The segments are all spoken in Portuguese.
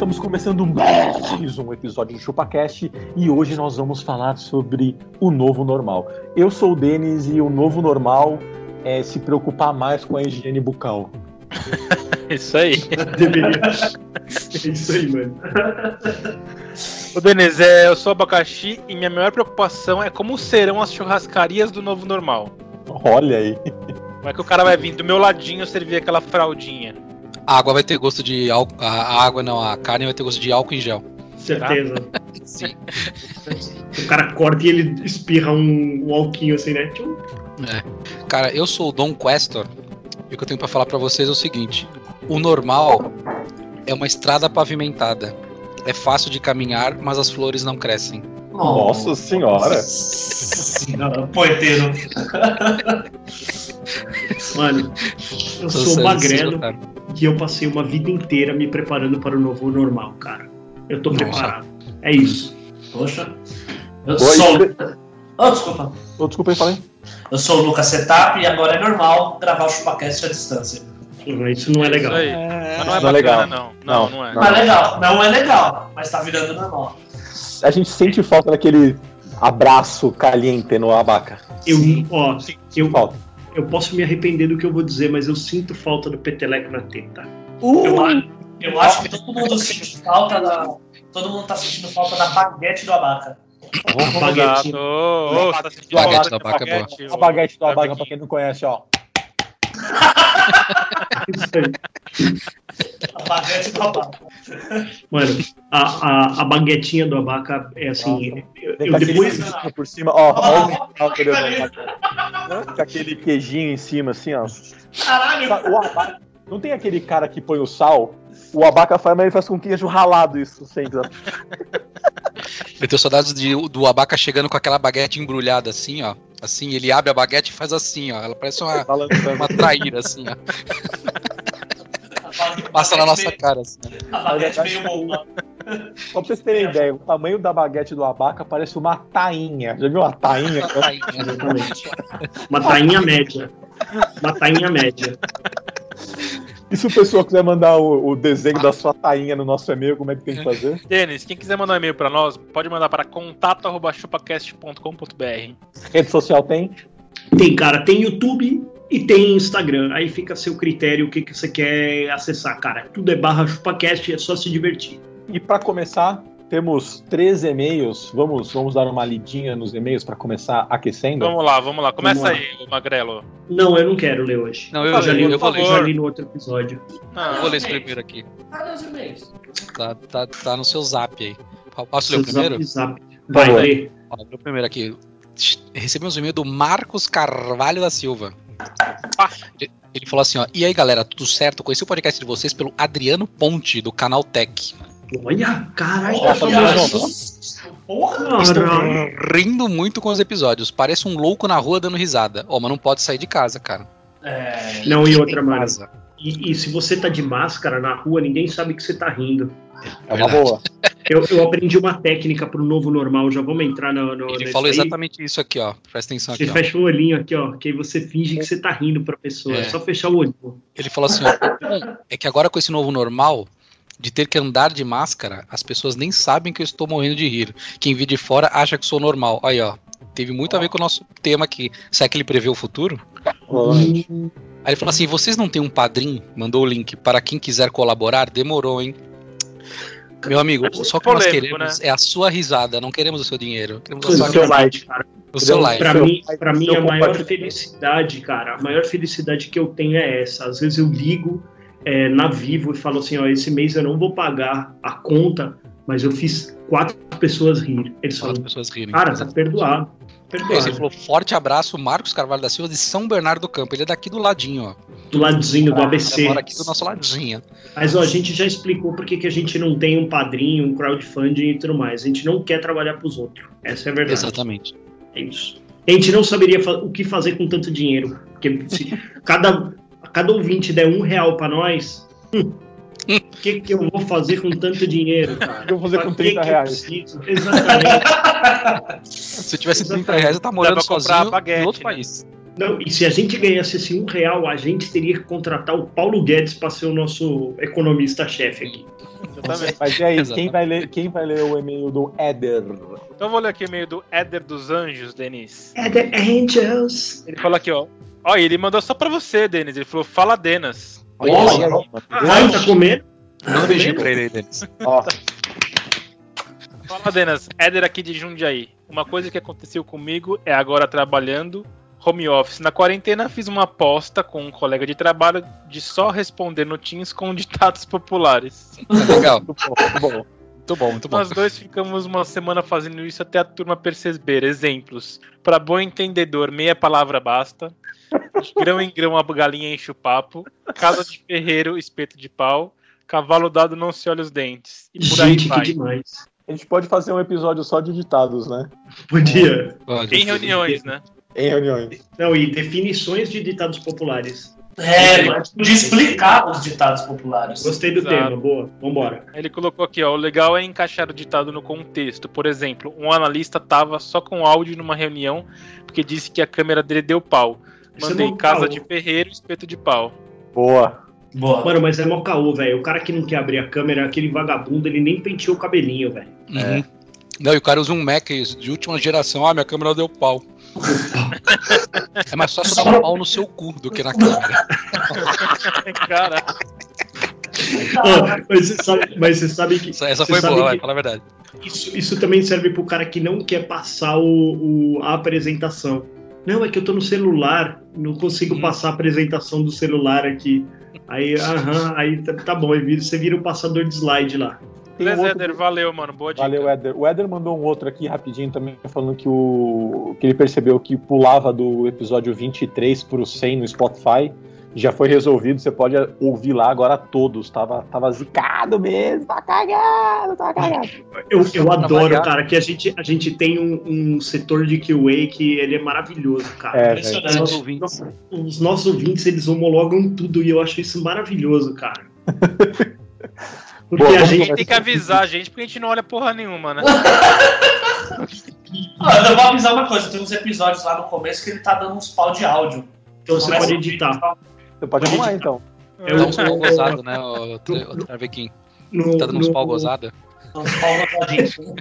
Estamos começando mais um episódio do ChupaCast e hoje nós vamos falar sobre o novo normal. Eu sou o Denis e o novo normal é se preocupar mais com a higiene bucal. Isso aí. Deveria. É isso aí, mano. Ô Denis, é, eu sou abacaxi e minha maior preocupação é como serão as churrascarias do novo normal. Olha aí. Como é que o cara vai vir do meu ladinho servir aquela fraldinha? A água vai ter gosto de álcool. A água não, a carne vai ter gosto de álcool em gel. Certeza. Sim. O cara corta e ele espirra um, um alquinho assim, né? Tchum. Cara, eu sou o Dom Questor e o que eu tenho pra falar pra vocês é o seguinte: o normal é uma estrada pavimentada. É fácil de caminhar, mas as flores não crescem. Nossa senhora. Poeteiro. Mano, eu Sou sou magrelo cara. e eu passei uma vida inteira me preparando para o novo normal, cara. Eu tô Nossa. preparado. É isso. Poxa. Eu Oi, sou. Fre- Oh, desculpa. Ô, desculpa aí, falei. Eu sou o Lucas Setap e agora é normal gravar o ChupaCast à distância. Isso não é legal. Isso aí. Mas não é Não é bacana, legal. não. Não, Não. não é. Não. Mas legal. Não é legal, mas tá virando normal. A gente sente falta daquele abraço caliente no abaca. Eu, ó, eu, Falta. Eu posso me arrepender do que eu vou dizer, mas eu sinto falta do peteleco na teta. Eu, a- eu acho que todo mundo sente falta da. Todo mundo tá sentindo falta da baguete do abaca. Vamos Baguete. ô, você tá Baguete de vaca é boa. baguete, A ô? baguete do abaca, pra quem não conhece, ó. Isso aí. A baguete do abaca. Mano, a, a, a baguetinha do abaca é assim. eu- eu depois. por cima, ó. ó deu. Com aquele queijinho em cima, assim, ó. Caralho! O abaca, não tem aquele cara que põe o sal? O abaca faz, mas ele faz com queijo ralado isso sempre. ó. Eu tenho saudades de- do abaca chegando com aquela baguete embrulhada assim, ó. Assim, ele abre a baguete e faz assim, ó. Ela parece uma, uma traíra, assim, ó. Passa na nossa meio- cara, assim. A baguete meio bomba. Só pra vocês terem ideia, o tamanho da baguete do abaca parece uma tainha. Já viu uma tainha? Exatamente. Uma tainha média. Uma tainha média. E se o pessoal quiser mandar o, o desenho da sua tainha no nosso e-mail, como é que tem que fazer? Denis, quem quiser mandar um e-mail pra nós, pode mandar para contato.chupacast.com.br. Rede social tem? Tem, cara, tem YouTube e tem Instagram. Aí fica a seu critério o que, que você quer acessar, cara. Tudo é barra chupacast, é só se divertir. E para começar, temos três e-mails. Vamos, vamos dar uma lidinha nos e-mails para começar aquecendo? Vamos lá, vamos lá. Começa Vamos lá. aí, Magrelo. Não, eu não quero ler hoje. Não, eu, eu, eu, por vou ler. favor. já li no outro episódio. Não, Eu vou ler esse primeiro aqui. Cadê os e-mails? Tá, tá, tá no seu zap aí. Posso ler o primeiro? zap, zap. Vai, ler o primeiro aqui. Recebemos um e-mail do Marcos Carvalho da Silva. Ah. Ele falou assim, ó. E aí, galera, tudo certo? Conheci o podcast de vocês pelo Adriano Ponte, do canal Tech. Olha, caralho. Porra, tá Porra! Estou rindo muito com os episódios. Parece um louco na rua dando risada. Ó, mas não pode sair de casa, cara. É, Não, e outra, mano. casa. E, e se você tá de máscara na rua, ninguém sabe que você tá rindo. É uma boa. Eu, eu aprendi uma técnica pro novo normal, já vamos entrar no. no Ele falou aí. exatamente isso aqui, ó. Presta atenção Você aqui, ó. fecha o olhinho aqui, ó, que aí você finge que você tá rindo pra pessoa. É, É. só fechar o olho. Ele falou assim, ó. "Bom, É que agora com esse novo normal, de ter que andar de máscara, as pessoas nem sabem que eu estou morrendo de rir. Quem vê de fora acha que sou normal. Aí, ó. Teve muito a ver com o nosso tema aqui. Será que ele prevê o futuro? Aí ele falou assim: vocês não têm um padrinho? Mandou o link para quem quiser colaborar? Demorou, hein? Meu amigo, só o que nós Polêmico, queremos é a sua risada, não queremos o seu dinheiro. Queremos a O sua seu like, cara. o seu like. Pra Seu mim, pra mim a maior felicidade, cara, a maior felicidade que eu tenho é essa. Às vezes eu ligo é, na Vivo e falo assim, ó, esse mês eu não vou pagar a conta, mas eu fiz quatro pessoas rir. Eles as falam, pessoas rirem. cara, tá perdoado. Aí Você Perdoado. falou forte abraço, Marcos Carvalho da Silva de São Bernardo do Campo. Ele é daqui do ladinho, ó. Do ladinho do Ele ABC. mora aqui do nosso ladinho. Mas ó, a gente já explicou por que a gente não tem um padrinho, um crowdfunding e tudo mais. A gente não quer trabalhar pros outros. Essa é a verdade. Exatamente. É isso. A gente não saberia o que fazer com tanto dinheiro. Porque se cada, cada ouvinte der um real pra nós, hum, o que, que eu vou fazer com tanto dinheiro, cara? O que eu vou fazer Pra com que 30 que eu reais? preciso? Exatamente. Se tivesse 30 reais, eu tava morando sozinho baguete, em outro né? país. Não, e se a gente ganhasse esse um real, a gente teria que contratar o Paulo Guedes para ser o nosso economista-chefe aqui. Exatamente. Mas e aí, quem vai, ler, quem vai ler o e-mail do Éder? Então eu vou ler aqui o e-mail do Éder dos Anjos, Denis. É The Angels. Ele falou aqui, ó. Ó, ele mandou só pra você, Denis. Ele falou, fala Denas. Olha mano. Ah, tá comendo? Manda um beijinho pra ele aí, Denis. Ó, Fala, Denas. Éder aqui de Jundiaí. Uma coisa que aconteceu comigo é agora trabalhando home office. Na quarentena fiz uma aposta com um colega de trabalho de só responder no Teams com ditados populares. Tá legal. muito bom, muito bom. Muito bom, muito bom. Nós dois ficamos uma semana fazendo isso até a turma perceber. Exemplos. Para bom entendedor, meia palavra basta. De grão em grão a galinha enche o papo. Casa de ferreiro, espeto de pau. Cavalo dado não se olha os dentes. E por aí Gente, que vai. demais. A gente pode fazer um episódio só de ditados, né? Podia. Pode. Em reuniões, né? Em reuniões. Não, e definições de ditados populares. É, mas podia explicar os ditados populares. Gostei do Exato. tema, boa. Vambora. Ele colocou aqui, ó, o legal é encaixar o ditado no contexto. Por exemplo, um analista tava só com áudio numa reunião porque disse que a câmera dele deu pau. É Mandei mó casa caô. de ferreiro, espeto de pau. Boa. Boa. Mano, mas é mó caô, velho. O cara que não quer abrir a câmera, aquele vagabundo, ele nem penteou o cabelinho, velho. Uhum. Não, e o cara usa um Mac de última geração. Ah, minha câmera deu pau. é mais fácil dar um pau no seu cu do que na câmera. Cara, Ó, mas, você sabe, mas você sabe que. Essa, foi boa, vai, que fala a verdade. Isso, isso também serve pro cara que não quer passar o, o- a apresentação. Não, é que eu tô no celular, não consigo Hum. passar a apresentação do celular aqui. Aí, aham, aí tá, tá bom, você vira o passador de slide lá. Tem um beleza, outro- Éder, valeu, mano. Boa dica. Valeu, Éder. O Éder mandou um outro aqui rapidinho também, falando que, o, que ele percebeu que pulava do episódio 23 pro 100 no Spotify. Já foi resolvido, você pode ouvir lá agora todos. Tava, tava zicado mesmo, tá cagado, tá cagado. Eu, eu Pra adoro, cara, que a gente, a gente tem um, um setor de QA que ele é maravilhoso, cara. É, Impressionante. São os ouvintes. Os nossos ouvintes, eles homologam tudo e eu acho isso maravilhoso, cara. Porque Boa, a gente. Tem que avisar a gente porque a gente não olha porra nenhuma, né? Ah, eu vou avisar uma coisa, tem uns episódios lá no começo que ele tá dando uns pau de áudio. Então você pode editar. Você pode arrumar então. Eu- Dá uns pau gozado, né, o, o, o Travequim? No, Tá dando uns no- pau gozada? dá uns pau gozadinho.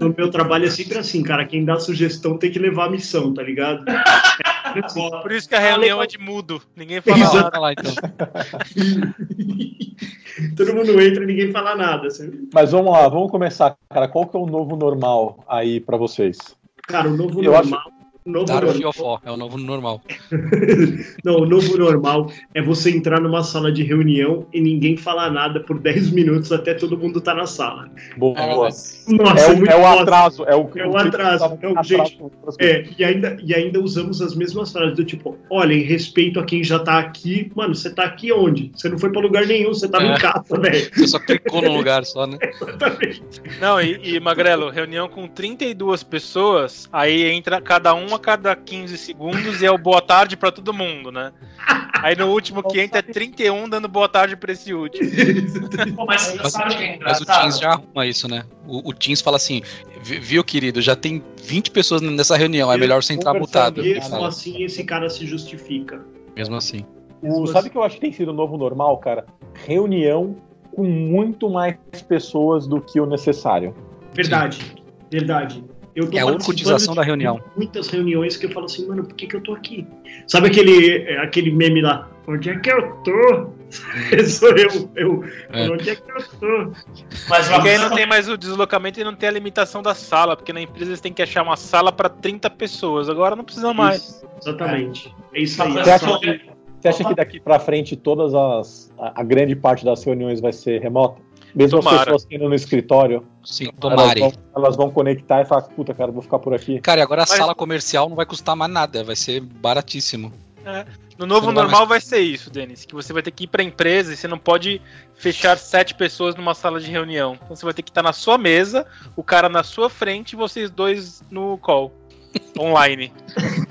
no meu trabalho é sempre assim, cara. Quem dá sugestão tem que levar a missão, tá ligado? É assim. Por isso que a reunião é de mudo. Ninguém fala Exato. nada. Lá, então. Todo mundo entra e ninguém fala nada. assim. Mas vamos lá, vamos começar, cara. Qual que é o novo normal aí pra vocês? Cara, o novo Eu normal. O novo Dar o normal, fiofó, é o novo normal. não, o novo normal é você entrar numa sala de reunião e ninguém falar nada por 10 minutos até todo mundo tá na sala. Boa. É, Nossa, É o, muito é o atraso. É o, É o atraso, é o- gente, atraso. É, e ainda, e ainda usamos as mesmas frases do tipo, olha, em respeito a quem já tá aqui, mano, você tá aqui onde? Você não foi pra lugar nenhum, você tava É. em casa, velho. Você só clicou num lugar só, né? Exatamente. Não, e, e, Magrelo, reunião com 32 pessoas, aí entra cada um cada 15 segundos e é o boa tarde pra todo mundo, né? Aí no último que entra é 31 dando boa tarde pra esse último. Pô, mas Mas, é mas o? Teams já arruma isso, né? O, o Teams fala assim: "Vi- viu, querido, já tem 20 pessoas nessa reunião, é melhor você entrar mutado. Mesmo assim, esse cara se justifica. Mesmo assim. O, sabe o que eu acho que tem sido o novo normal, cara? Reunião com muito mais pessoas do que o necessário. Verdade, verdade. Eu tô É a de da reunião. Muitas reuniões que eu falo assim, mano, por que, que eu tô aqui? Sabe aquele, é, aquele meme lá? Onde é que eu tô? Sou eu, eu. É. Onde é que eu tô? Mas uma aí não tem mais o deslocamento e não tem a limitação da sala, porque na empresa eles têm que achar uma sala pra 30 pessoas. Agora não precisa mais. Isso, exatamente. É isso aí. Você acha sala- que- Você acha que daqui pra frente todas as. A, a grande parte das reuniões vai ser remota? Mesmo as Tomara. pessoas que indo no escritório, Sim, elas tomare. vão, elas vão conectar e falar, puta, cara, vou ficar por aqui. Cara, e agora a Mas- sala comercial não vai custar mais nada, vai ser baratíssimo. No novo não vai normal vai ser isso, Denis. Que você vai ter que ir pra empresa e você não pode fechar sete pessoas numa sala de reunião. Então você vai ter que estar na sua mesa, o cara na sua frente e vocês dois no call. Online.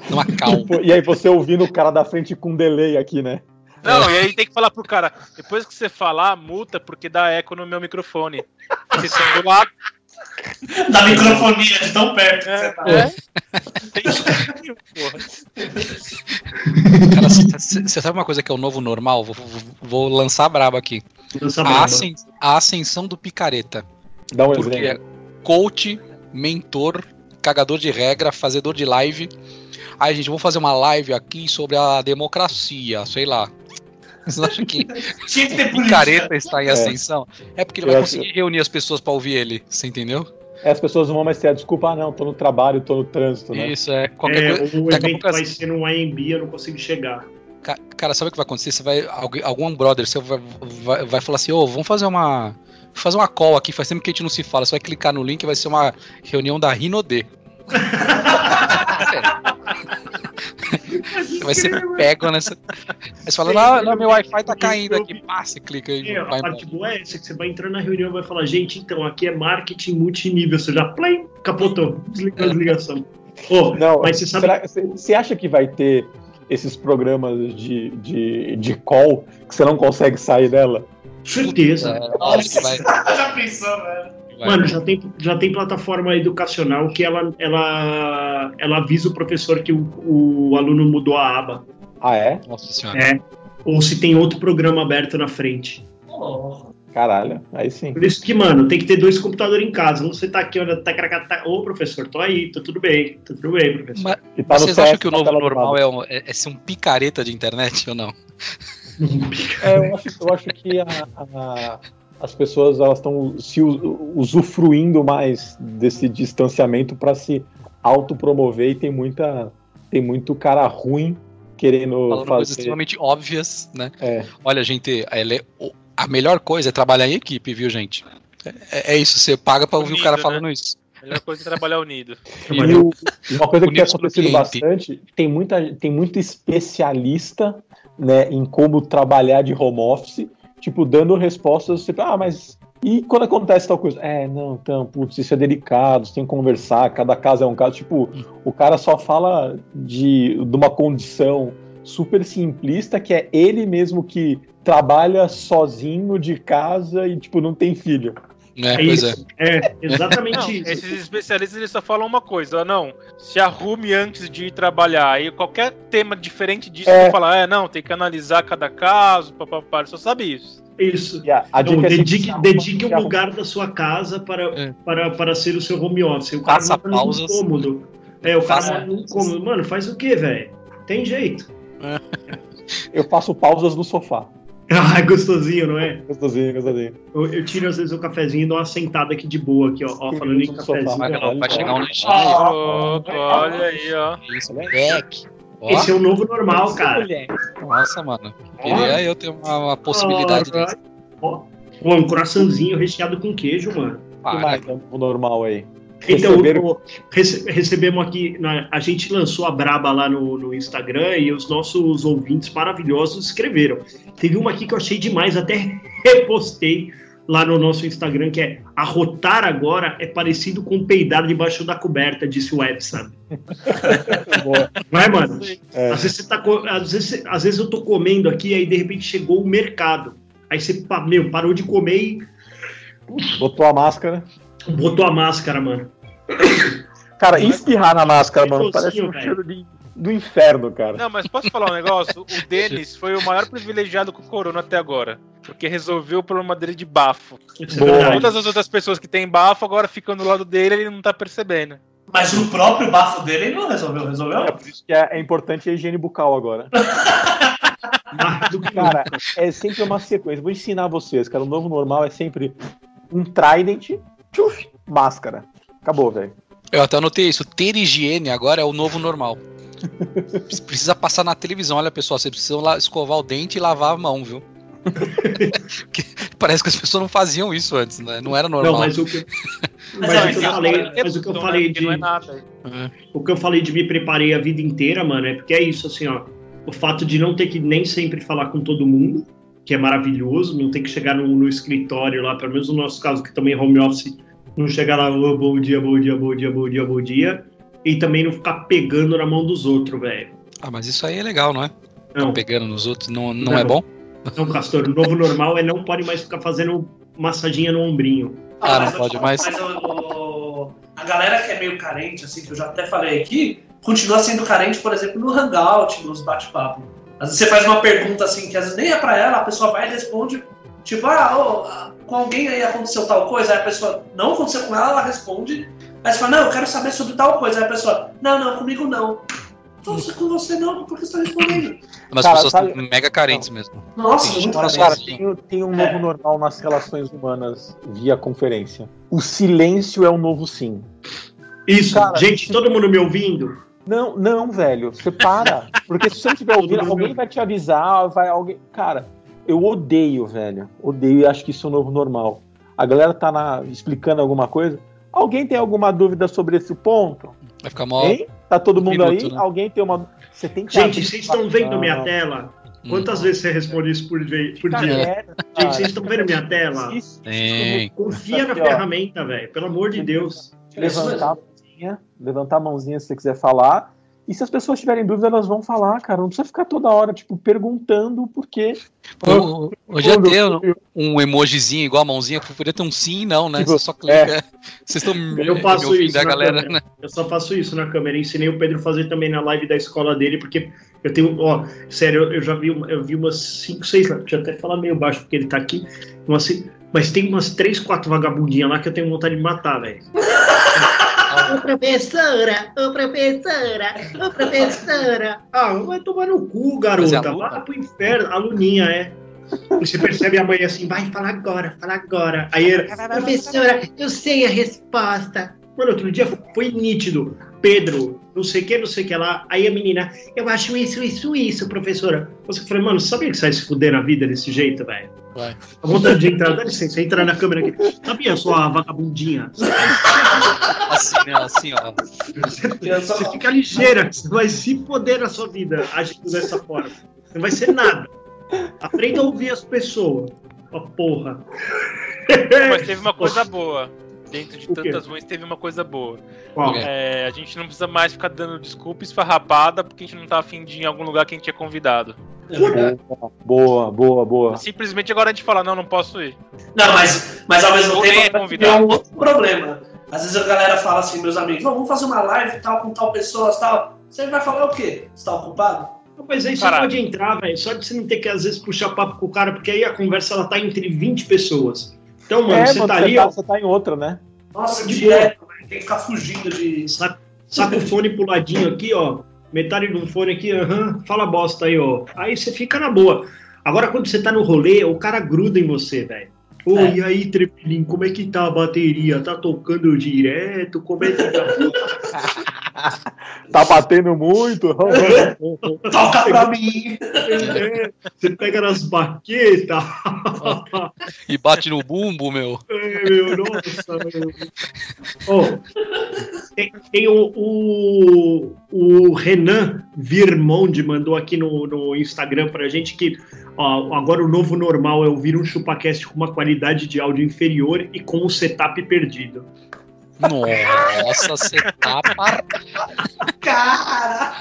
Numa cal. Pô, E aí você ouvindo o cara da frente com delay aqui, né? Não, e aí tem que falar pro cara, depois que você falar, multa, porque dá eco no meu microfone. Vocês estão do lado. Da microfonia, de tão perto que você tá. É. Tem porra. Cara, você sabe uma coisa que é o novo normal? Vou, vou- vou lançar a braba aqui. A, ascen- a ascensão do picareta. Dá um Porque exemplo. é coach, mentor, cagador de regra, fazedor de live. Aí, gente, vamos fazer uma live aqui sobre a democracia, sei lá. Você não acha que Tinha que picareta está em ascensão? É porque ele vai Eu- conseguir reunir as pessoas pra ouvir ele, você entendeu? É, as pessoas não vão mais ter a desculpa, ah, não, tô no trabalho, tô no trânsito, né? Isso, é. Qualquer É, coisa. o daqui a evento pouco vai ser no IMB, eu não consigo chegar. Ca- Cara, sabe o que vai acontecer? Você vai. Algum brother seu vai, vai, vai falar assim, ô, vamos fazer uma. Fazer uma call aqui, faz tempo que a gente não se fala. Você vai clicar no link vai ser uma reunião da Rinode. vai ser pego nessa. Aí você fala, não, não, meu Wi-Fi tá caindo aqui. Pá, você clica e É, vai a parte embora. boa é essa, que você vai entrar na reunião e vai falar, gente, então, aqui é marketing multinível, você já, plim, capotou, desligou a ligação. Ô, Não, mas você sabe será- Você acha que vai ter esses programas de, de, de call que você não consegue sair dela? certeza. É, que vai, Já pensou, velho? vai. Mano, já tem, já tem plataforma educacional que ela, ela, ela avisa o professor que o, o aluno mudou a aba. Ah, é? Nossa senhora. É. Ou se tem outro programa aberto na frente. Oh, Caralho, aí sim. Por isso que, mano, tem que ter dois computadores em casa. Um você tá aqui, olha, tá, tá, tá, ô professor, tô aí, tá tudo bem, tá tudo bem, professor. Mas E tá no vocês acham que o na novo normal é, um- é- é ser um picareta de internet ou não? É, eu acho, eu acho que a- a- as pessoas elas estão se usufruindo mais desse distanciamento para se autopromover e tem muita tem muito cara ruim querendo Falando coisas fazer. extremamente óbvias, né? É, Olha, gente, ela é- a melhor coisa é trabalhar em equipe, viu, gente? É, é isso, você paga pra ouvir o cara né? falando isso. Melhor coisa é trabalhar unido. e, o- uma coisa que tem acontecido bastante, tem muita tem muito especialista, né, em como trabalhar de home office, tipo dando respostas, tipo, ah, mas e quando acontece tal coisa? É, não, então, putz, isso é delicado, você tem que conversar, cada caso é um caso. Tipo, o cara só fala de, de uma condição super simplista que é ele mesmo que trabalha sozinho de casa e, tipo, não tem filho. É, É pois é. isso. É, exatamente Não, isso. esses especialistas eles só falam uma coisa, não, se arrume antes de ir trabalhar. Aí qualquer tema diferente disso, É. falar, é, não, tem que analisar cada caso, papapá, ele só sabe isso. Isso. E a, a Então, dica é dedique, dedique um lugar da sua casa para, É. para, para ser o seu home office. O cara Faça num pausas. cômodo. É, o cara Faça mora num cômodo. Mano, faz o quê, velho? Tem jeito. Eu faço pausas no sofá. Ah, gostosinho, não é? Gostosinho, gostosinho. Eu, eu tiro às vezes o cafezinho e dou uma sentada aqui de boa, aqui, ó. ó falando em No sofá. cafezinho. Vai, chegar um lanchinho olha aí, ó. Isso, moleque. Ó, Esse é o novo normal, cara. Nossa, mano. Queria eu ter uma, uma possibilidade ó, ó, um coraçãozinho recheado com queijo, mano. O que Para. mais é o normal aí? Então, Receber- o- rece- recebemos aqui, na- a gente lançou a Braba lá no, no Instagram e os nossos ouvintes maravilhosos escreveram. Teve uma aqui que eu achei demais, até repostei lá no nosso Instagram, que é arrotar agora é parecido com peidar debaixo da coberta, disse o Edson. Boa. Vai, mano. É. Às vezes, você tá, às, vezes, às vezes eu tô comendo aqui, aí de repente chegou o mercado. Aí você, meu, parou de comer e Botou a máscara. botou a máscara, mano. Cara, espirrar na máscara, mano, parece um cheiro de, do inferno, cara. Não, mas posso falar um negócio? O Denis foi o maior privilegiado com o Corona até agora. Porque resolveu o problema dele de bafo. É Boa. verdade. Todas as outras pessoas que têm bafo agora ficam do lado dele e ele não tá percebendo. Mas o próprio bafo dele ele não resolveu, resolveu? É por isso que é, é importante a higiene bucal agora. Cara, é sempre uma sequência. Vou ensinar vocês, cara. O novo normal é sempre um trident, tchuf, máscara. Acabou, velho. Eu até anotei isso. Ter higiene agora é o novo normal. Precisa passar na televisão. Olha, pessoal, vocês precisam lá escovar o dente e lavar a mão, viu? Parece que as pessoas não faziam isso antes, né? Não era normal. Não, mas o que, mas não, o que eu então, falei, mas o que eu é falei de é nada. É. o que eu falei de me preparei a vida inteira, mano, é porque é isso, assim, ó. O fato de não ter que nem sempre falar com todo mundo, que é maravilhoso, não ter que chegar no, no escritório lá, pelo menos no nosso caso, que também é home office, não chegar lá, "Ô, bom dia, bom dia, bom dia, bom dia, bom dia, e também não ficar pegando na mão dos outros, velho. Ah, mas isso aí é legal, não é? Não, Pegando nos outros, não, não, Não. é bom? Não, Castor, o novo normal é não pode mais ficar fazendo massaginha no ombrinho. Ah, não mas- pode mais. Mas o- o- a galera que é meio carente, assim, que eu já até falei aqui, continua sendo carente, por exemplo, no Hangout, nos bate-papo. Às vezes você faz uma pergunta assim, que às vezes nem é pra ela, a pessoa vai e responde, tipo, ah, ô, ah, com alguém aí aconteceu tal coisa, aí a pessoa não aconteceu com ela, ela responde, aí você fala, não, eu quero saber sobre tal coisa, aí a pessoa, não, não, comigo não. Se com você não, por que você tá respondendo? Mas Cara, as pessoas sabe- estão mega carentes mesmo. Nossa, Sim, muito cara, tem, tem um novo normal nas relações humanas via conferência. O silêncio é o novo sim. Isso, Cara, gente, todo mundo me ouvindo? Não, não, velho. Você para. Porque se você não estiver ouvindo, alguém vai te avisar, vai alguém. Cara, eu odeio, velho. Odeio e acho que isso é o novo normal. A galera tá na- explicando alguma coisa. Alguém tem alguma dúvida sobre esse ponto? Vai ficar mal. Hein? Tá todo mundo minuto, aí? né? Alguém tem uma. Você tem que Gente, vocês estão vendo Não, minha tela? Hum. Quantas vezes você responde isso por, ve- por dia? quieto, Gente, cara. vocês estão vendo minha tela? Tem. Confia na ferramenta, velho. Pelo amor de Deus. levantar a mãozinha, levantar a mãozinha se você quiser falar. E se as pessoas tiverem dúvida, elas vão falar, cara. Não precisa ficar toda hora, tipo, perguntando o porquê. Pô, Hoje já Quando- tem um emojizinho igual a mãozinha, poderia ter um sim e não, né? Tipo, Você só clica. Vocês estão Eu me faço ouvindo isso a na galera, câmera. né? Eu só faço isso na câmera. Ensinei o Pedro a fazer também na live da escola dele, porque eu tenho, ó, sério, eu- eu já vi, eu vi umas 5, 6, deixa eu até falar meio baixo porque ele tá aqui, umas mas tem umas 3, 4 vagabundinhas lá que eu tenho vontade de matar, velho. Ô professora, ô professora, ô professora. Ah, vai tomar no cu, é garota. aluna? Vai pro inferno. Aluninha, é. E você percebe a mãe assim, vai, fala agora, fala agora. Aí ele, Professora, eu sei a resposta. Mano, outro dia foi nítido. Pedro, não sei o que, não sei o que lá. Aí a menina, eu acho isso, isso, isso, professora. Você falou, mano, sabia que você vai se fuder na vida desse jeito, velho? Vai. A vontade de entrar, dá licença, entrar na câmera aqui. Sabia, sua vagabundinha? Assim, né? Assim, ó. Você fica ligeira, você vai se foder na sua vida agindo dessa forma. Não vai ser nada. Aprenda a ouvir as pessoas. Ó, porra. Mas teve uma coisa boa. Dentro de tantas ruins, teve uma coisa boa. É, a gente não precisa mais ficar dando desculpa esfarrapada porque a gente não tá afim de ir em algum lugar que a gente é convidado. Boa, boa, boa. Simplesmente agora a gente fala, não, não posso ir. Não, mas, mas ao mesmo é tempo convidado. tem um outro problema. Às vezes a galera fala assim, meus amigos, "Não, vamos fazer uma live tal com tal pessoa, tal. Você vai falar o quê? Você tá ocupado? Mas aí você Caralho. pode entrar, velho. Só de você não ter que, às vezes, puxar papo com o cara, porque aí a conversa ela tá entre 20 pessoas. Então, mano, é, você mano, tá você, ali, tá, ó, você tá em outra, né? Nossa, De direto, velho. tem que ficar fugindo de. saca, saca o fone pro ladinho aqui, ó. Metade do fone aqui, aham, fala bosta aí, ó. Aí você fica na boa. Agora, quando você tá no rolê, o cara gruda em você, velho. Ô, É. e aí, Trepilim, como é que tá a bateria? Tá tocando direto? Como é que tá? Tá batendo muito. Toca pra mim! É, você pega nas baquetas. E bate no bumbo, meu. É, meu, nossa, meu. Ó, tem, tem o, o, o Renan Virmonde mandou aqui no, no Instagram pra gente que ó, agora o novo normal é ouvir um ChupaCast com uma qualidade de áudio inferior e com o setup perdido. Nossa, você tá. Cara!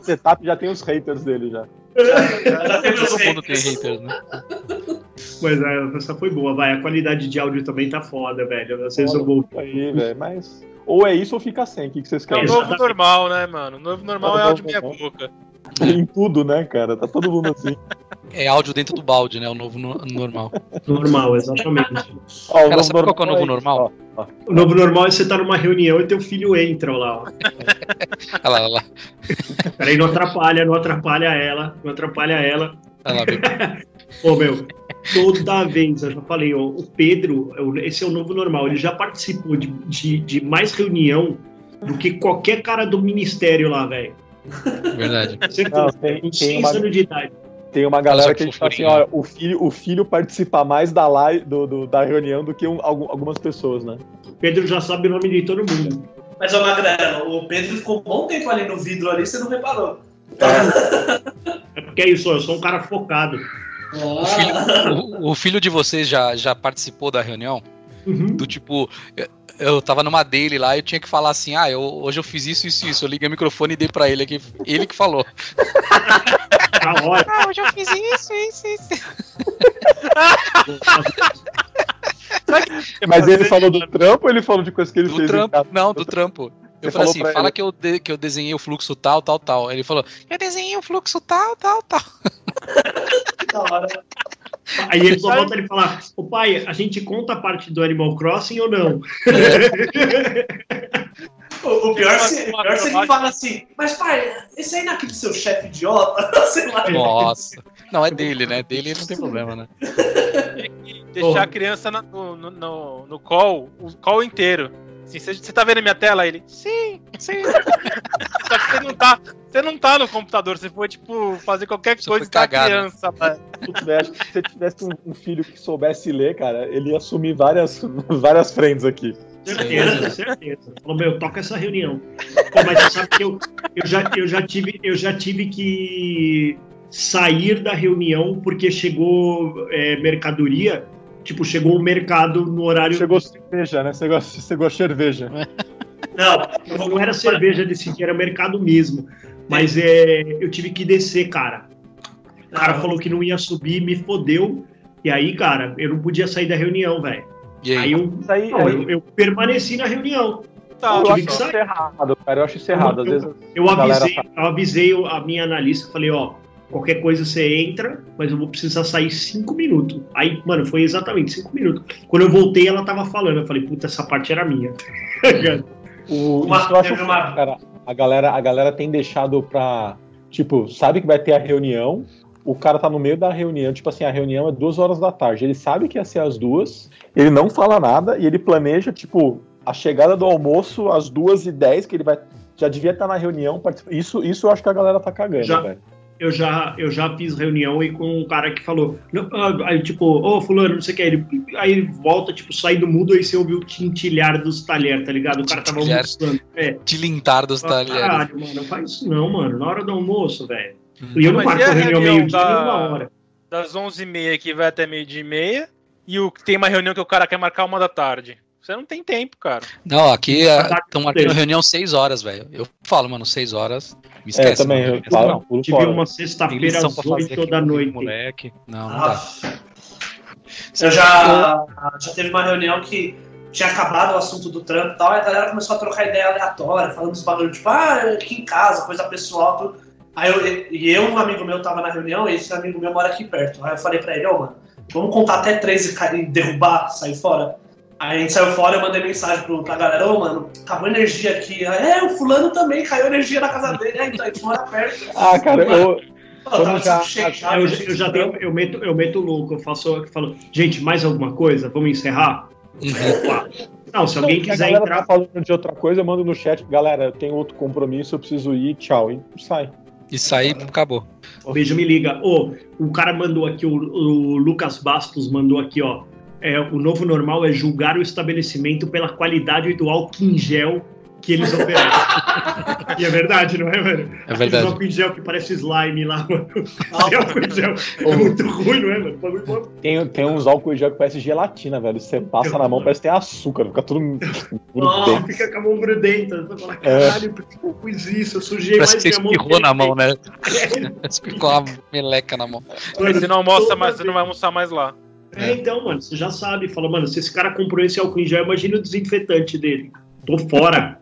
Setup já tem os haters dele já. Já tem meus Todo mundo tem haters. né? Mas é, essa foi boa, vai. A qualidade de áudio também tá foda, velho. Vezes eu vou. Aí, velho. Mas. Ou é isso ou fica sem. O que, que vocês É o querem? novo normal, né, mano? O novo normal é áudio meia normal. boca. Em tudo, né, cara? Tá todo mundo assim. É áudio dentro do balde, né? O novo no- normal. Normal, exatamente. Ó, novo sabe qual que é o novo normal? ó. O novo normal é você estar numa reunião e teu filho entra lá, ó. Olha lá, olha lá. Peraí, não atrapalha, não atrapalha ela, não atrapalha ela. Olha lá, meu. Ô, meu, toda vez, eu já falei, ó, o Pedro, é esse é o novo normal, ele já participou de, de, de mais reunião do que qualquer cara do ministério lá, velho. Verdade. Certeza, Não, tem- com tem 6 uma- anos de idade. Tem uma galera que a gente fala assim, ó, o filho, o filho participa mais da live, do, do- da reunião do que um- algum- algumas pessoas, né? Pedro já sabe o nome de todo mundo. Mas, ô Magrelo, o Pedro ficou um bom tempo ali no vidro ali, você não reparou. É porque é isso, ó, eu sou um cara focado. O filho, o- o filho de vocês já, já participou da reunião? Uhum. Do tipo, eu- tava numa dele lá e eu tinha que falar assim: ah, eu, hoje eu fiz isso, isso, isso. Eu liguei o microfone e dei pra ele aqui. Ele que falou. Hora. Ah, hoje eu fiz isso, isso, isso. Mas ele falou do trampo ou ele falou de coisa que ele Do fez em trampo. casa? Não, do trampo. Você Eu falei falou assim, fala ele. que eu, de- que eu desenhei o fluxo tal, tal, tal. Ele falou, eu desenhei o fluxo tal, tal, tal. Da hora. Aí ele só volta ele falar: Ô pai, a gente conta a parte do Animal Crossing ou não? O, o pior, se, Uma- o pior se uma- ele fala assim, mas pai, esse aí não é aquele seu chefe idiota? Sei lá. Nossa. Não, é dele, né? Dele não tem problema, né? Deixar Porra. a criança no, no, no, no call, o call inteiro. Assim, você, você tá vendo a minha tela? Ele, sim, sim. Só que você não tá, você não tá no computador, você foi, tipo, fazer qualquer Você coisa da criança. se você tivesse um, um filho que soubesse ler, cara, ele ia assumir várias, várias frentes aqui. Certeza, certeza. Falou, meu, toca essa reunião. Pô, mas você sabe que eu, eu, já, eu, já tive, eu já tive que sair da reunião porque chegou é, mercadoria. Tipo, chegou o mercado no horário. Chegou cerveja, né? Chegou, chegou cerveja. Não, eu Não era cerveja desse dia, era mercado mesmo. Mas é, eu tive que descer, cara. O cara falou que não ia subir, me fodeu. E aí, cara, eu não podia sair da reunião, velho. E aí? Aí eu, aí, não, eu, eu permaneci na reunião. Tá, eu tive acho que isso errado, cara. Eu acho isso errado. Às Eu- vezes Eu galera avisei, eu avisei a minha analista, falei, ó, qualquer coisa você entra, mas eu vou precisar sair cinco minutos. Aí, mano, foi exatamente cinco minutos. Quando eu voltei, ela tava falando. Eu falei, puta, essa parte era minha. O, Uma- isso eu acho uma- cara. A galera, a galera tem deixado pra. Tipo, sabe que vai ter a reunião. O cara tá no meio da reunião, tipo assim, a reunião é duas horas da tarde. Ele sabe que ia ser às duas, ele não fala nada e ele planeja, tipo, a chegada do almoço às duas e dez, que ele vai. Já devia estar na reunião. Isso, isso eu acho que a galera tá cagando, Já- velho. Eu já, eu já fiz reunião e com um cara que falou, ah, aí tipo, ô fulano, não sei o que, ele, aí ele volta, tipo, sai do mudo e você ouviu o tintilhar dos talheres, tá ligado? O cara tava almoçando. É, Tilintar dos talheres. caralho, mano, não faz isso não, mano, na hora do almoço, velho. Hum. E eu não marco a reunião meio-dia da- uma hora. Das 11h30 que vai até meio-dia e meia. E o, tem uma reunião que o cara quer marcar uma da tarde. Você não tem tempo, cara. Não, aqui estão marcando reunião 6 horas, velho. Eu falo, mano, 6 horas. Me É, esquece. também. mano. Eu falo, pulo Tive fora. uma sexta-feira às pra fazer 8 aqui da noite. moleque. Não, não dá. Eu já, já teve uma reunião que tinha acabado o assunto do trampo e tal, e a galera começou a trocar ideia aleatória, falando dos bagulhos, tipo, ah, aqui em casa, coisa pessoal, tudo. Aí eu, e eu, um amigo meu, tava na reunião, e esse amigo meu mora aqui perto. Aí eu falei pra ele, ô, mano, vamos contar até três e, e derrubar, sair fora? Aí a gente saiu fora, eu mandei mensagem pro, pra galera, ô, mano, acabou energia aqui. Aí, é, o fulano também, caiu energia na casa dele, aí então, a gente mora perto. Ah, cara, eu. Quando já- Eu, eu já tenho, eu meto, eu meto louco, eu faço, eu falo, gente, mais alguma coisa? Vamos encerrar? Não, se alguém a quiser galera entrar, tá falando de outra coisa, eu mando no chat, galera, eu tenho outro compromisso, eu preciso ir, tchau. E sai. Isso aí acabou. Beijo, me liga. Ô, o cara mandou aqui, o, o Lucas Bastos mandou aqui, ó. É, o novo normal é julgar o estabelecimento pela qualidade do álcool em gel que eles oferecem. e é verdade, não é, velho? É verdade. álcool em gel que parece slime lá, mano. Ah, álcool em gel é muito ruim, não é, mano? Tem, tem uns álcool em gel que parece gelatina, velho. Você passa na mão, parece que tem açúcar, fica tudo grudento. fica com a mão grudenta. Você fala, É. caralho, por que eu fiz isso? Eu sujei Parece mais que você minha mão. espirrou na mão, né? É, Parece que ficou uma meleca na mão. Aí você não almoça mais, você não vai almoçar mais lá. É, então, mano, você já sabe. Fala, mano, se esse cara comprou esse álcool em gel, imagina o desinfetante dele. Tô fora.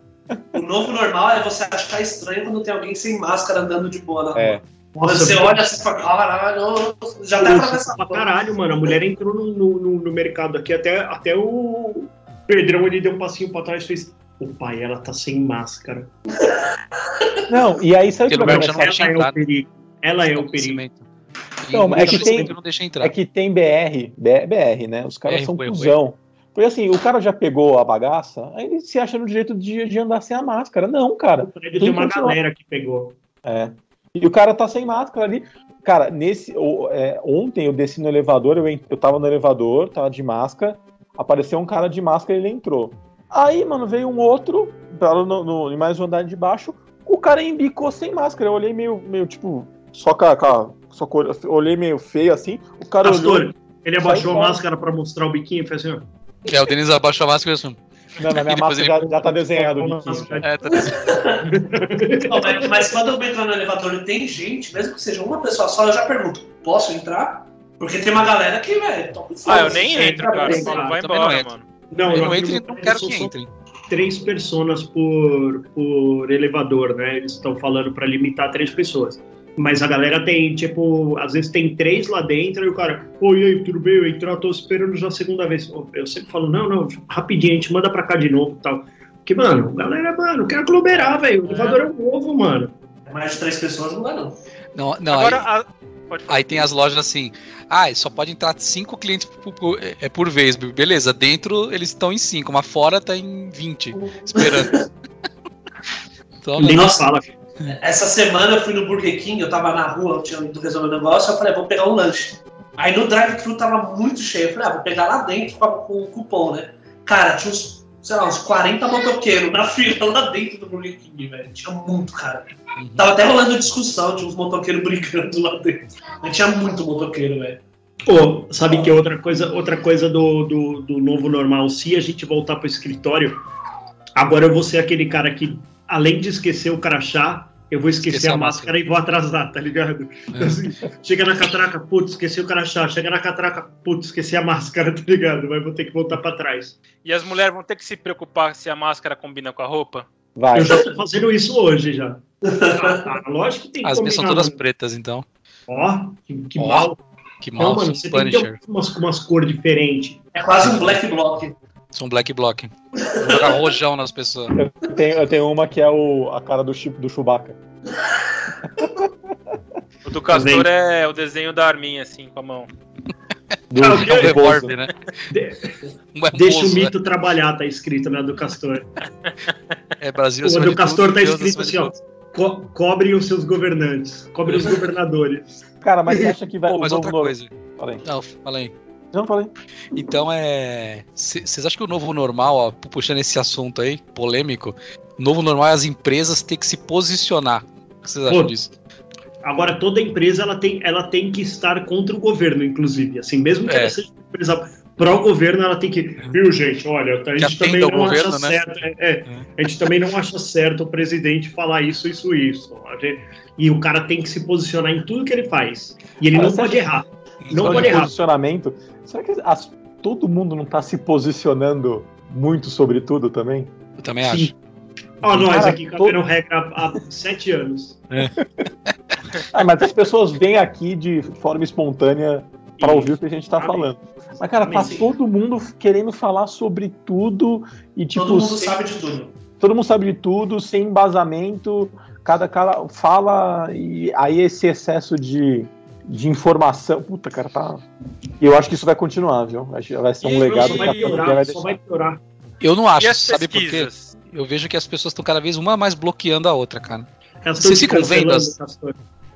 O novo normal é você achar estranho quando tem alguém sem máscara andando de boa na rua. É. Quando você olha assim e fala, caralho, já tá atravessa pra caralho, mano. A mulher entrou no, no, no- no mercado aqui, até, até o Pedrão ele deu um passinho pra trás e fez. O pai, ela tá sem máscara. Não, e aí sabe o começar? não Ela é o perigo. Ela é o perigo. Não, Não, é que tem- não deixa entrar. É que tem BR, BR, né? Os caras BR, são ué, ué. cuzão. Porque assim, o cara já pegou a bagaça, aí ele se acha no direito de, de andar sem a máscara. Não, cara. Prédio tem uma galera que pegou. É. E o cara tá sem máscara ali. Cara, nesse. o- é, ontem eu desci no elevador, eu, eu tava no elevador, tava de máscara, apareceu um cara de máscara e ele entrou. Aí, mano, veio um outro, parou no, no, em mais um andar de baixo, o cara embicou sem máscara. Eu olhei meio, meio tipo, só com a. com a- só com, eu olhei meio feio assim. O cara Pastor, olhou. ele abaixou a fora. máscara pra mostrar o biquinho e fez assim, ó. É, o Denis abaixa a máscara e assim. Não, na minha máscara ele- já, já tá desenhado o biquinho. É, tá. Não, mas, mas quando eu entro no elevador e tem gente, mesmo que seja uma pessoa só, eu já pergunto, posso entrar? Porque tem uma galera que, velho, Ah, eu nem assim, entro, cara. Falo, vai também não embora, entro. mano. Não, Eu eu não entro e não quero que entrem. três pessoas por, por elevador, né? Eles estão falando pra limitar três pessoas. Mas a galera tem, tipo, às vezes tem três lá dentro e o cara, oi, aí, tudo bem? Eu entrar, tô esperando já a segunda vez. Eu sempre falo, não, não, rapidinho, a gente manda pra cá de novo e tal. Porque, mano, galera, mano, quer aglomerar, velho. O elevador é um ovo, mano. Mais de três pessoas não dá, não. Não, não Agora, aí, a- pode falar. aí tem as lojas assim. Ah, só pode entrar cinco clientes por, por- é, por vez. Beleza, dentro eles estão em cinco, mas fora tá em 20, esperando. então, Nem Nossa. fala. Essa semana eu fui no Burger King, eu tava na rua, eu tinha ido resolver um negócio, eu falei, vou pegar um lanche. Aí no drive-thru tava muito cheio, eu falei, ah, vou pegar lá dentro com, com o cupom, né? Cara, tinha uns, sei lá, uns 40 motoqueiros na fila lá dentro do Burger King, velho. Tinha muito, cara. Uhum. Tava até rolando discussão, tinha uns motoqueiros brigando lá dentro. Mas tinha muito motoqueiro, velho. Ô, sabe que outra coisa, outra coisa do, do, do novo normal, se a gente voltar pro escritório, agora eu vou ser aquele cara que, além de esquecer o crachá, eu vou esquecer Esquecer a a máscara e vou atrasar, tá ligado? É. Assim, chega na catraca, putz, esqueci o crachá. Chega na catraca, putz, esqueci a máscara, tá ligado? Mas vou ter que voltar pra trás. E as mulheres vão ter que se preocupar se a máscara combina com a roupa? Vai. Eu já tô fazendo isso hoje já. Ah, ah, lógico que tem que as minhas são todas mano. pretas, então. Ó, que, que Ó, mal. Que Não, mal, mano, você tem que Punisher. ter umas, umas cores diferentes. É quase um black block. São Black Block. Jogar rojão nas pessoas. Eu tenho, eu tenho uma que é o, a cara do, Chip- do Chewbacca. O do Castor é o desenho da arminha, assim, com a mão. Do, Ah. É um revólver, né? De- Um é Deixa o Bozo, né? mito trabalhar, tá escrito na do Castor. É Brasil O do Castor tá escrito assim, ó. Co cobrem os seus governantes. Cobrem os governadores. Cara, mas você acha que vai. Pô, mas outra coisa. Fala aí. Não, fala aí. Não, falei. Então é. Vocês acham que o novo normal, ó, puxando esse assunto aí, polêmico, o novo normal é as empresas ter que se posicionar. O que vocês acham Pô, disso? Agora, toda empresa ela tem, ela tem que estar contra o governo, inclusive. Assim, mesmo que É. ela seja uma empresa pró-governo, ela tem que. Viu, gente? Olha, a gente também não governo, acha né? certo. é, é, a gente também não acha certo o presidente falar isso, isso, isso. Gente- e o cara tem que se posicionar em tudo que ele faz. E ele Mas não pode acha- errar. Não pode de errar. posicionamento. Será que as- todo mundo não tá se posicionando muito sobre tudo também? Eu também Sim. acho. Ó, nós Cara, aqui cabendo regra há, há sete anos. Ah, mas as pessoas vêm aqui de forma espontânea para ouvir o que a gente tá Amém. falando. Mas, cara, tá todo mundo querendo falar sobre tudo e, tipo, Todo mundo sem- sabe de tudo. todo mundo sabe de tudo, sem embasamento, cada cara fala e aí esse excesso de, de informação. Puta, cara, tá. E eu acho que isso vai continuar, viu? Vai ser um E- legado Só que vai piorar, vai só vai piorar. Eu não acho, sabe por quê? Eu vejo que as pessoas estão cada vez uma mais bloqueando a outra, cara. Vocês ficam vendo as-.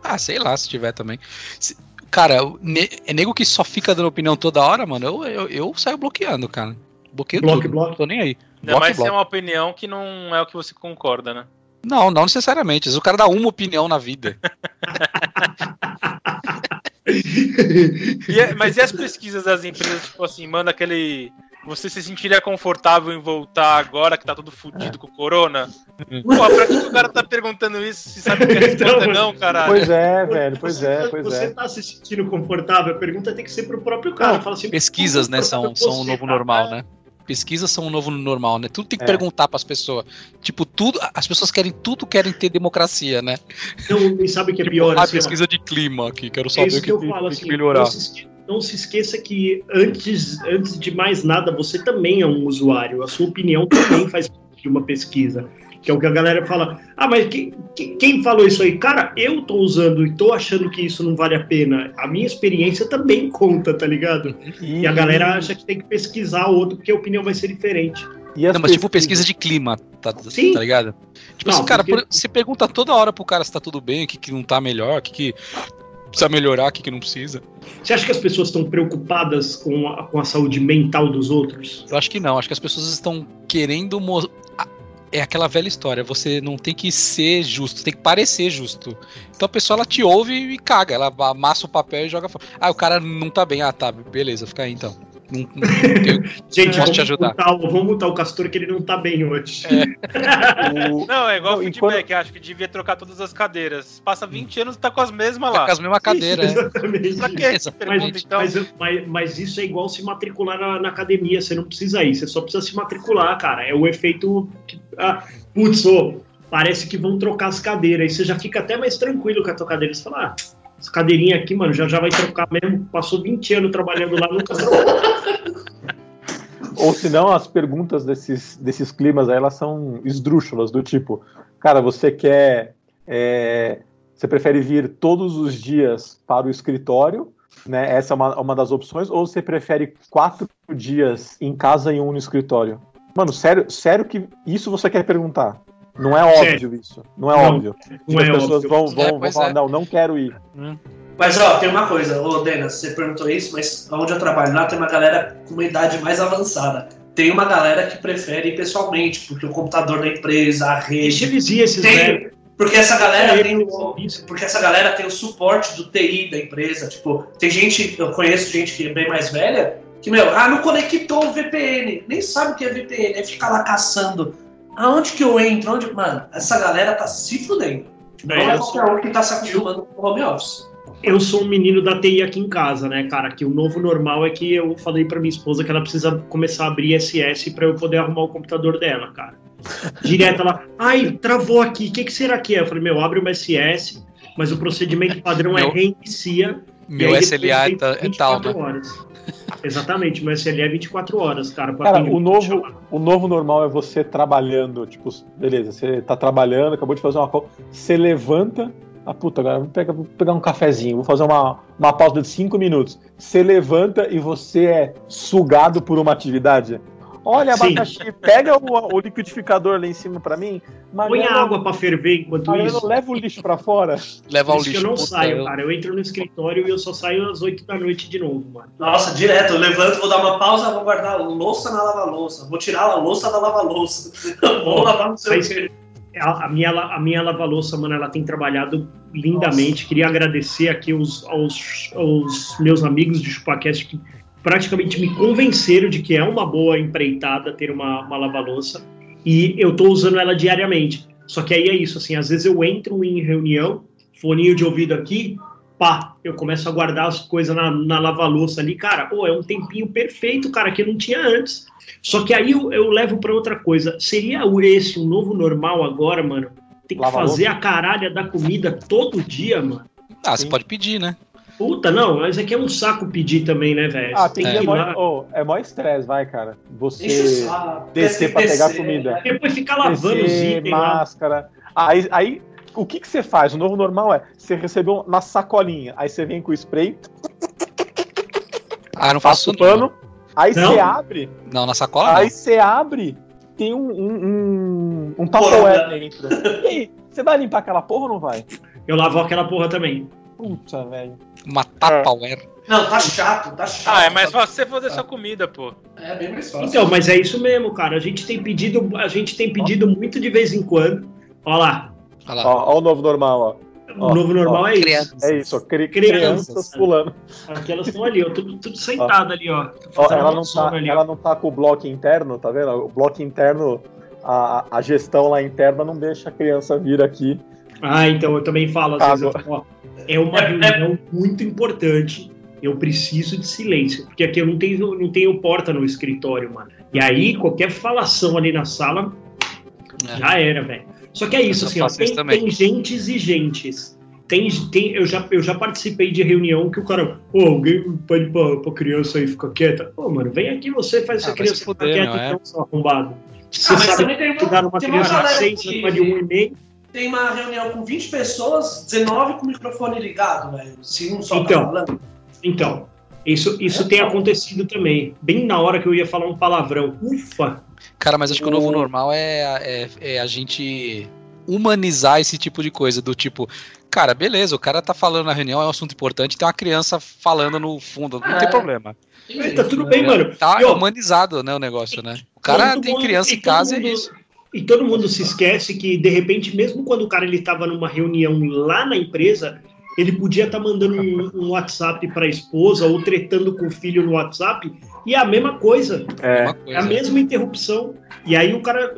Ah, sei lá, se tiver também. Se- Cara, ne- é nego que só fica dando opinião toda hora, mano. Eu, eu, eu saio bloqueando, cara. Bloqueio Bloque, tudo. bloque. Tô nem aí. Ainda mais se é uma opinião que não é o que você concorda, né? Não, não necessariamente. Às vezes O cara dá uma opinião na vida. E é- mas e as pesquisas das empresas, tipo assim, manda aquele. Você se sentiria confortável em voltar agora que tá tudo fudido com o corona? Pô, pra que o cara tá perguntando isso? Se sabe que a resposta é Não, não, caralho. Pois é, velho, pois Você é, tá- pois você é. tá se sentindo confortável? A pergunta tem que ser pro próprio cara. Não, Fala assim, Pesquisas, né, são, são o você novo tá? normal, né? Pesquisas são o novo normal, né? Tudo tem que É. perguntar pras pessoas. Tipo, tudo. As pessoas querem tudo, querem ter democracia, né? Não, e sabe o que é Tipo, pior? ah, assim, ó? pesquisa de clima aqui, quero É saber isso o que que, eu tem- falo, tem assim, que melhorar. Não se, não se esqueça que antes, antes de mais nada, você também é um usuário. A sua opinião também faz parte de uma pesquisa. Que é o que a galera fala. Ah, mas quem, quem- quem falou isso aí? Cara, eu tô usando e tô achando que isso não vale a pena. A minha experiência também conta, tá ligado? E a galera acha que tem que pesquisar o outro porque a opinião vai ser diferente. E Não, mas tipo pesquisa de clima, tá, Sim. tá ligado? Tipo Não, assim, cara, porque- por- você pergunta toda hora pro cara se tá tudo bem, o que, que não tá melhor, o que, que. precisa melhorar, o que, que não precisa. Você acha que as pessoas estão preocupadas com a, com a saúde mental dos outros? Eu acho que não, acho que as pessoas estão querendo. mo- a- É aquela velha história, você não tem que ser justo, tem que parecer justo. Então a pessoa ela te ouve e caga, ela amassa o papel e joga fora. Ah, o cara não tá bem, ah tá, beleza, fica aí então. Não- não tenho- Gente, Posso vamos te ajudar. Multar, o- vamos multar o Castor que ele não tá bem hoje. O- Não, é igual Não, e feedback, acho que devia trocar todas as cadeiras. Passa 20 anos e tá com as mesmas Tá lá. com as mesmas cadeiras, é. Exatamente. Pra pergunta, Mas, então? mas, mas- mas isso é igual se matricular na, na academia. Você não precisa ir, você só precisa se matricular, cara. É o efeito. Que, ah, putz, ô, parece que vão trocar as cadeiras. Aí você já fica até mais tranquilo com a tua cadeira. Você fala, ah, essa cadeirinha aqui, mano, já, já vai trocar mesmo. Passou 20 anos trabalhando lá, nunca. Ou senão as perguntas desses, desses climas aí, elas são esdrúxulas, do tipo, cara, você quer. é, você prefere vir todos os dias para o escritório, né? Essa é uma, uma das opções, ou você prefere quatro dias em casa e um no escritório? Mano, sério, sério que isso você quer perguntar? Não é óbvio isso. Não é Não, óbvio. Tipo, Não as é pessoas óbvio. vão, vão, É, vão falar, é. não, não quero ir. Mas ó, tem uma coisa, ô Denas, você perguntou isso, mas onde eu trabalho lá tem uma galera com uma idade mais avançada. Tem uma galera que prefere ir pessoalmente, porque o computador da empresa, a Deixa rede. ir, esses velhos. Tem, porque essa galera É, tem o, isso. porque essa galera tem o suporte do TI da empresa. Tipo, tem gente, eu conheço gente que é bem mais velha, que, meu, ah, não conectou o VPN, nem sabe o que é VPN, aí fica lá caçando. Aonde que eu entro? Onde... Mano, essa galera tá se fudendo. Não É, é eu qualquer um que tá se acostumando com o home office. Eu sou um menino da TI aqui em casa, né, cara? Que o novo normal é que eu falei pra minha esposa que ela precisa começar a abrir SS pra eu poder arrumar o computador dela, cara. Direto ela, ai, travou aqui, o que, que será que é? Eu falei, meu, abre uma SS, mas o procedimento padrão é reinicia. E Meu SLA é, vem ta- é tal, 24 né? horas. Exatamente, meu SLA é 24 horas, cara. Cara, o novo, o novo normal é você trabalhando, tipo, beleza, você tá trabalhando, acabou de fazer uma coisa, você levanta, ah puta, agora vou pegar, vou pegar um cafezinho, vou fazer uma, uma pausa de cinco minutos. Você levanta e você é sugado por uma atividade. Olha, Sim. abacaxi, pega o, o liquidificador lá em cima pra mim, Põe a água pra ferver enquanto Mariano, isso. leva o lixo pra fora. Levar Por o lixo. eu não saio, eu- cara. Eu entro no escritório e eu só saio às 8 da noite de novo, mano. Nossa, direto, eu levanto, vou dar uma pausa, vou guardar louça na lava-louça, vou tirar a louça da lava-louça, vou lavar no seu Mas-. A, a minha, a minha lava-louça, mano, ela tem trabalhado lindamente. Queria agradecer aqui aos, aos, aos meus amigos de ChupaCast que praticamente me convenceram de que é uma boa empreitada ter uma, uma lava-louça. E eu tô usando ela diariamente. Só que aí é isso, assim, às vezes eu entro em reunião, foninho de ouvido aqui, pá, eu começo a guardar as coisas na, na lava-louça ali. Cara, pô, é um tempinho perfeito, cara, que eu não tinha antes. Só que aí eu, eu levo pra outra coisa. Seria o- esse um novo normal agora, mano? Tem que fazer a caralha da comida todo dia, mano. Ah, você pode pedir, né? Puta, não, mas aqui é um saco pedir também, né, velho? Ah, tem É. que que é ir mó, lá. oh, é mó estresse, vai, cara. Você saco, descer pra pegar comida. né? Depois ficar lavando os PC, itens lá. máscara. Aí, aí o que, que você faz? O novo normal é você recebeu na sacolinha, aí você vem com o spray, Ah, não faço pano, aí você abre, Não, na sacola aí você abre, tem um, um, um, um Tupperware dentro. E aí, você vai limpar aquela porra ou não vai? Eu lavo aquela porra também. Puta, velho. Uma Tupperware. Não, tá chato, tá chato. Ah, é mais fácil você fazer sua comida, pô. É bem mais fácil. Então, mas é isso mesmo, cara. A gente tem pedido, a gente tem pedido muito de vez em quando. Olha lá, Olha lá. Ó, ó o novo normal, ó. o Ó, novo normal ó, é isso. criança. É isso, ó. cri- Crianças. crianças pulando. Aquelas estão ali, ó, tudo, tudo sentado ali, ó. Ó, ela, não tá, ali, ó. ela não tá com o bloco interno, tá vendo? O bloco interno, a, a gestão lá interna não deixa a criança vir aqui. Ah, então eu também falo, às Tá, vezes, eu falo, ó, é uma É- é- reunião muito importante. Eu preciso de silêncio, porque aqui eu não tenho, não tenho porta no escritório, mano. E aí, qualquer falação ali na sala, É. já era, velho. Só que é isso, assim, ó, tem, tem gentes e gentes. Tem, tem, eu, já, eu já participei de reunião que o cara, ô, alguém pede pra, pra criança aí ficar quieta. Pô, mano, vem aqui você faz essa Ah, vai criança ficar quieta é. então, seu arrombado. Você Ah, sabe tem que dar uma criança de galera 6 que- uma de 1,5? Tem uma reunião com 20 pessoas, 19 com o microfone ligado, velho. Se um só Então. tá falando. Então, isso, isso tem acontecido também. Bem na hora que eu ia falar um palavrão. Ufa! Cara, mas acho que o novo normal é, é, é a gente humanizar esse tipo de coisa, do tipo, cara, beleza, o cara tá falando na reunião, é um assunto importante, tem uma criança falando no fundo, não tem É. problema. Mas tá tudo bem, mano. Tá E, ó, humanizado, né, o negócio, né? O cara tem mundo- criança em casa e é isso. E todo mundo se esquece que, de repente, mesmo quando o cara ele tava numa reunião lá na empresa, ele podia estar mandando um, um WhatsApp para a esposa ou tretando com o filho no WhatsApp, e é a mesma coisa, É, Uma é a mesma interrupção. E aí o cara,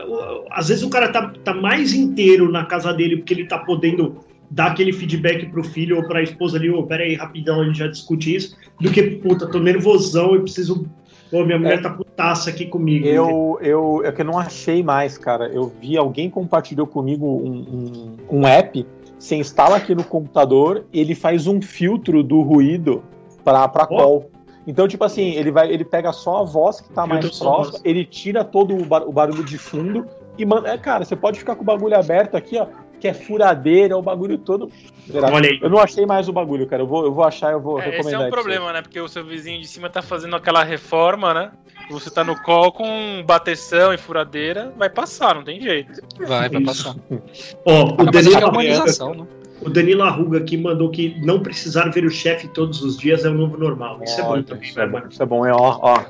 às vezes o cara tá, tá mais inteiro na casa dele porque ele tá podendo dar aquele feedback pro filho ou pra esposa ali, ô, pera aí, rapidão, a gente já discute isso, do que, puta, tô nervosão e preciso, pô, minha mulher tá putaça aqui comigo. Eu, eu, é que eu não achei mais, cara. Eu vi alguém compartilhou comigo um, um, um app. Você instala aqui no computador, ele faz um filtro do ruído para para Ó. call. Então, tipo assim, ele vai, ele pega só a voz que tá mais próxima, ele tira todo o, bar- o barulho de fundo e manda. É, cara, você pode ficar com o bagulho aberto aqui, ó, que é furadeira, o bagulho todo. Olha aí. Eu não achei mais o bagulho, cara. Eu vou, eu vou achar, eu vou É, esse recomendar. é um problema, né? Porque o seu vizinho de cima tá fazendo aquela reforma, né? Você tá no call com bateção e furadeira, vai passar, não tem jeito. Vai, vai Isso. passar. Ó, o Ah, mas Danilo, é humanização, né? o Danilo Arruga aqui mandou que não precisar ver o chefe todos os dias é o novo normal. Isso é bom também, isso é né, bom, mano? isso é bom, é ó, ó.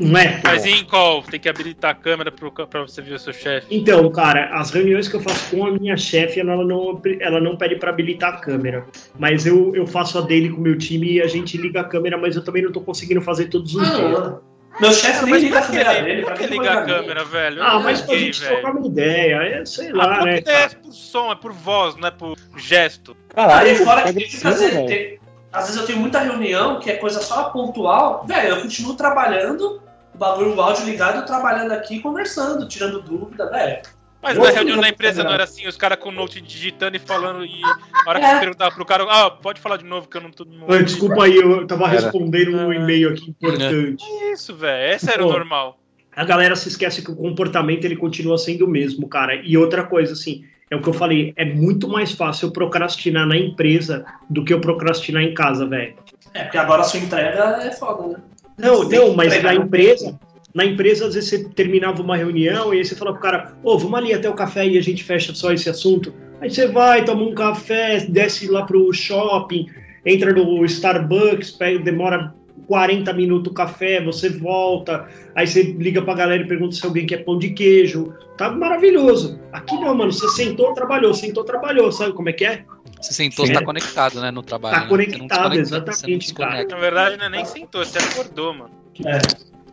Não é? Mas em call, tem que habilitar a câmera pro, pra você ver o seu chefe. Então, cara, as reuniões que eu faço com a minha chefe, ela não, ela não pede pra habilitar a câmera. Mas eu, eu faço a dele com o meu time e a gente liga a câmera, mas eu também não tô conseguindo fazer todos os dias. Ah, meu chefe nem Mas liga a câmera ele- dele. pra que ligar a câmera, velho? Ah, mas pra gente velho. trocar uma ideia, é, sei Ah, lá, troca né? é por som, é por voz, não é por gesto. Caralho, Aí fora que às vezes eu tenho muita reunião que é coisa só pontual. Velho, eu continuo trabalhando, o bagulho, o áudio ligado, eu trabalhando aqui, conversando, tirando dúvida, velho. Mas Nossa, na reunião da empresa não era assim, os caras com o note digitando e falando, e a hora que É. você perguntava pro cara, ah, pode falar de novo que eu não tô. não Ah, ouvi." Desculpa aí, eu tava Era. respondendo um Ah. e-mail aqui importante. Que Isso, velho, esse era o Pô. normal. A galera se esquece que o comportamento ele continua sendo o mesmo, cara. E outra coisa, assim, é o que eu falei, é muito mais fácil eu procrastinar na empresa do que eu procrastinar em casa, velho. É, porque agora a sua entrega é foda, né? Não, não, mas na empresa, na empresa, às vezes você terminava uma reunião e aí você fala pro cara, ô, vamos ali até o café e a gente fecha só esse assunto. Aí você vai, toma um café, desce lá pro shopping, entra no Starbucks, pega, demora 40 minutos café, você volta, aí você liga pra galera e pergunta se alguém quer pão de queijo. Tá maravilhoso. Aqui não, mano, você sentou, trabalhou, sentou, trabalhou, sabe como é que é? Você sentou, Sim. você tá conectado, né, no trabalho. Tá né? Conectado, exatamente, cara. Na verdade, não é nem sentou, você acordou, mano. É,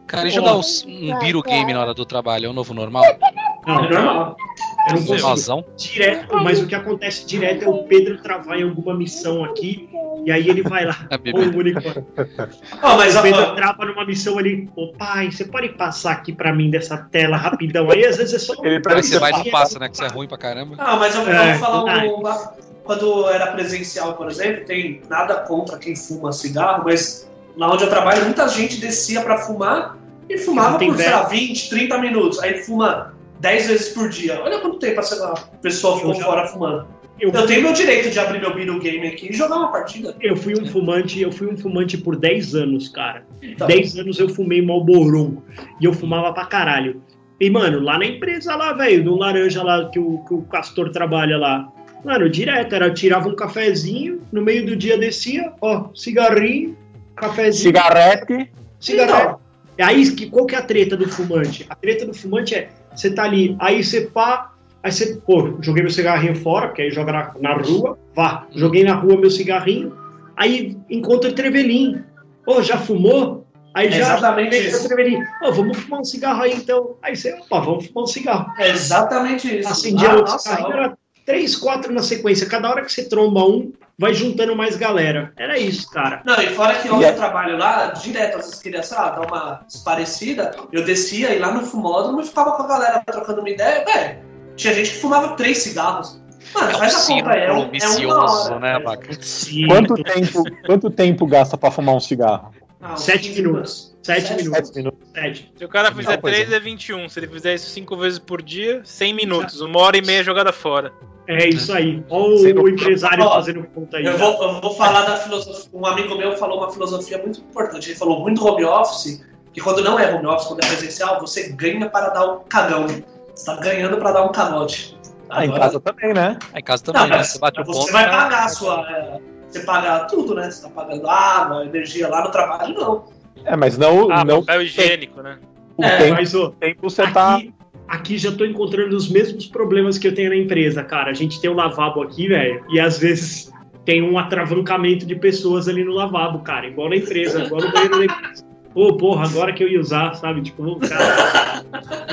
Cara, e jogar uns- um Biro Game na hora do trabalho é o novo normal? Não, é normal. eu não consigo. Normalzão? direto, mas o que acontece direto é o Pedro travar em alguma missão aqui, e aí ele vai lá. É, Ô, bebê. único. Ó, mas O Pedro ó, trava numa missão ali, ô pai, você pode passar aqui pra mim dessa tela rapidão? Aí às vezes é só. Ele parece você vai e Aí não passa, né? Que você é ruim pra caramba. Ah, mas eu É, vou falar verdade. um, uma- Quando era presencial, por exemplo, tem nada contra quem fuma cigarro, mas lá onde eu trabalho, muita gente descia pra fumar e fumava por, sei lá, velho. 20, 30 minutos. Aí fuma 10 vezes por dia. Olha quanto tempo essa pessoa ficou já- fora fumando. Eu, Eu tenho meu direito de abrir meu video game aqui e jogar uma partida. eu fui um fumante, eu fui um fumante por 10 anos, cara. Então, 10 anos eu fumei Malboro e eu fumava pra caralho. E, mano, lá na empresa lá, velho, no laranja lá que o, que o Castor trabalha lá. Mano, direto, era, eu tirava um cafezinho, no meio do dia descia, ó, cigarrinho, cafezinho. Cigarrete. Cigarro. Aí, que, qual que é a treta do fumante? A treta do fumante é, você tá ali, aí você pá, aí você, pô, joguei meu cigarrinho fora, porque aí joga na, na rua, vá, joguei na rua meu cigarrinho, aí encontra o trevelinho. Ô, já fumou? Aí É já exatamente pega isso. o trevelinho. Ô, vamos fumar um cigarro aí então. Aí você, opa, vamos fumar um cigarro. É exatamente isso. Acendia Ah, outro cigarrinho, era três, quatro na sequência. Cada hora que você tromba um, vai juntando mais galera. Era isso, cara. Não, e fora que onde é- eu trabalho lá, direto, às vezes queria, sei lá, dar uma parecida, eu descia e lá no fumódromo e ficava com a galera trocando uma ideia, velho. Tinha gente que fumava três cigarros. Mano, É um faz a conta, é, um, é uma vicioso, hora. né? Sim. Quanto tempo, quanto tempo gasta pra fumar um cigarro? Ah, Sete 15 minutos. Sete Sete minutos. Sete minutos. Sete. Se o cara fizer 3 é 21. Se ele fizer isso 5 vezes por dia, 100 minutos. Uma hora e meia jogada fora. É isso aí. Olha o empresário fazendo conta aí. Eu vou, eu vou falar da filosofia. Um amigo meu falou uma filosofia muito importante. Ele falou muito home office, que quando não é home office, quando é presencial, você ganha para dar um cagão. Você tá ganhando para dar um canote. Ah, em Agora- casa também, né? Em casa também, Não, né? Você bate o você ponto. vai tá- pagar a sua. é, Você paga tudo, né? Você tá pagando água, energia lá no trabalho, não. É, mas não, Ah, não papel higiênico, né? o É, tempo, Mas, ô, tempo você tá. Aqui, já tô encontrando os mesmos problemas que eu tenho na empresa, cara. A gente tem um lavabo aqui, velho, e às vezes tem um atravancamento de pessoas ali no lavabo, cara. Igual na empresa, igual no banheiro da empresa. Ô, porra, agora que eu ia usar, sabe? Tipo, cara.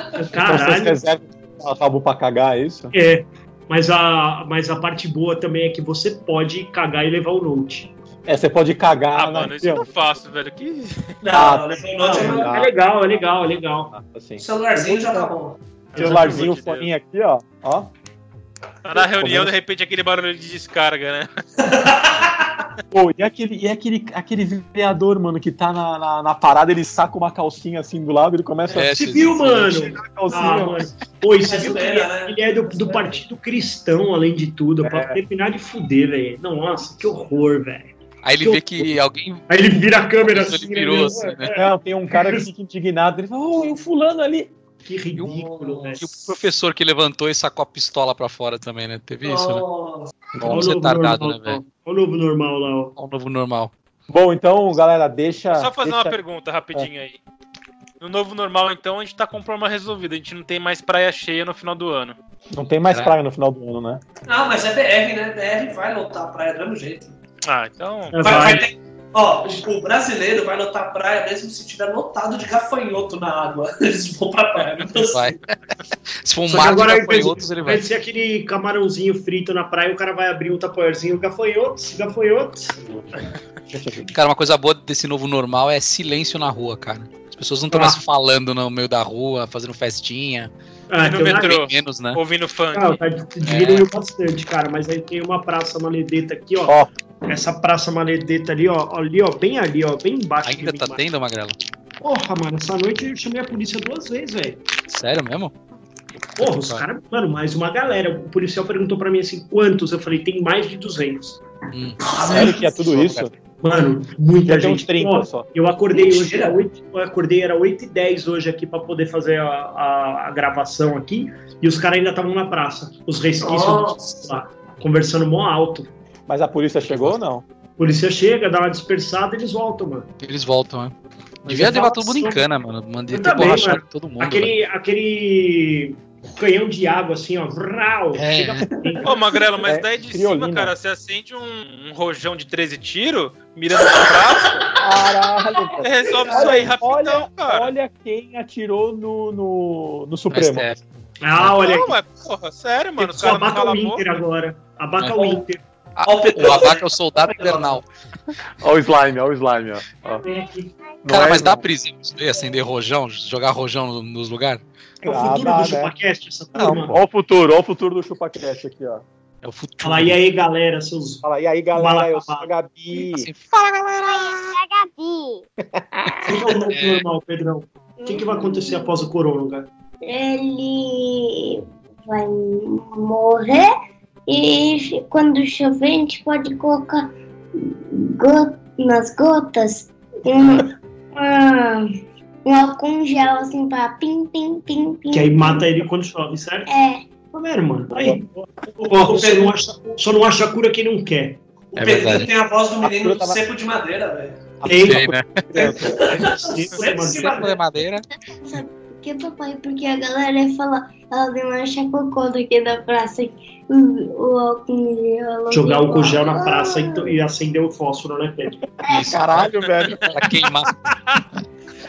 Então vocês Caralho. reservam lavabo pra cagar, é isso? É. Mas a, mas a parte boa também é que você pode cagar e levar o note. É, você pode cagar Ah, mano, isso eu não faço, velho. Que... Não, Ah, não, é não, É legal, é legal, é legal. assim. O celularzinho já tá bom. Celularzinho, o foninho aqui, ó. ó. Tá na reunião, de repente, aquele barulho de descarga, né? Pô, e aquele, e aquele, aquele vereador, mano, que tá na, na, na parada, ele saca uma calcinha assim do lado, ele começa É, a Você viu, mano? calcinha. Ah, mano. Pô, isso é É viu que ele é do, do Partido Cristão, além de tudo. Pra terminar de fuder, velho. Nossa, que horror, velho. Aí ele vê que alguém. Aí ele vira a câmera Ele assim. virou né? assim, né? Não, tem um cara que fica indignado, ele fala, ô, e o fulano ali? Que ridículo, velho. E o professor que levantou e sacou a pistola pra fora também, né? Teve isso, né? O você novo tardado, normal, né, velho? Olha o novo normal lá, ó. Olha o novo normal. Bom, então, galera, deixa... Só fazer uma deixa- pergunta rapidinho aí. No novo normal, então, a gente tá com o problema resolvido. A gente não tem mais praia cheia no final do ano. Não tem mais É. praia no final do ano, né? Não, mas é BR, né? BR vai lotar a praia do mesmo jeito. Ah, então. É, Vai, vai. vai ter. Ó, o brasileiro vai lotar a praia mesmo se tiver lotado de gafanhoto na água. Eles vão pra praia. Então, Vai. Se for um mar de agora, de- gafanhotos, ele vai. de ser aquele camarãozinho frito na praia, o cara vai abrir um tapoerzinho gafanhotos, gafanhotos. Cara, uma coisa boa desse novo normal é silêncio na rua, cara. As pessoas não estão Ah. mais falando no meio da rua, fazendo festinha. Ah, no tem uma- metrô. Menos, né? Ouvindo funk. Ah, tá, diminuiu bastante, cara, mas aí tem uma praça maledeta aqui, ó. Ó. Essa praça maledeta ali, ó, ali, ó, bem ali, ó, bem embaixo. Ainda tá tendo, Magrelo? Porra, mano, essa noite eu chamei a polícia duas vezes, velho. Sério mesmo? Porra, os caras, mano, mais uma galera. O policial perguntou pra mim assim, quantos? Eu falei, tem mais de 200. Hum. Sério que é tudo isso? Mano, muita Já gente. 30 Ó, só. Eu acordei hoje, era 8, eu acordei, era 8 e 10 hoje aqui pra poder fazer a, a- a gravação aqui, e os caras ainda estavam na praça. Os resquícios lá, conversando mó alto. Mas a polícia chegou ou não? A polícia chega, dá uma dispersada e eles voltam, mano. Eles voltam, né? Devia é levar todo mundo em cana, mano. Mandei ter também, borrachado mano. todo mundo. Aquele, aquele canhão de água, assim, ó. Vrau, É. chega Ô, Magrelo, mas É, daí de criolina. cima, cara, você acende um, um rojão de 13 tiros, mirando no braço, Caralho, você cara. resolve isso aí rapidão, olha, cara. olha quem atirou no, no, no Supremo. STF. Ah, olha Não, aqui. mas, porra, sério, mano, os caras não abaca o Inter agora. Abaca É. o Inter. Ah, Ó, o abaca é o soldado invernal. Olha o slime, olha o slime, ó. ó. Cara, é, mas dá prisão isso aí, acender rojão, jogar rojão no- nos lugares? É o Ah, futuro dá, do né? ChupaCast, essa turma. Olha o futuro, olha o futuro do ChupaCast aqui, ó. É o futuro. Fala, e aí, galera, seus. Fala, e aí, galera, Fala, eu sou a fala. Gabi. Assim, fala, galera! Quem é o novo É. normal, Pedrão? O que, que vai acontecer após o corona, cara? ele vai morrer e quando chover a gente pode colocar go- nas gotas um, ah, um álcool gel assim pra pim, pim, pim, pim. Que aí mata ele quando chove, certo? É, Tá vendo, mano? Aí. Ó, só, não acha, só não acha cura quem não quer. O É Pedrinho verdade. tem a voz do menino Arthur tava- seco de madeira, velho. Tem, Sei, né? Seco de madeira. é madeira. sabe por que, papai? Porque a galera ia falar, ela deu uma chacocó daqui da praça, o, o gel. Jogar álcool gel na praça e, e acender o fósforo, né, Pedro? Isso, Caralho, velho. pra queimar.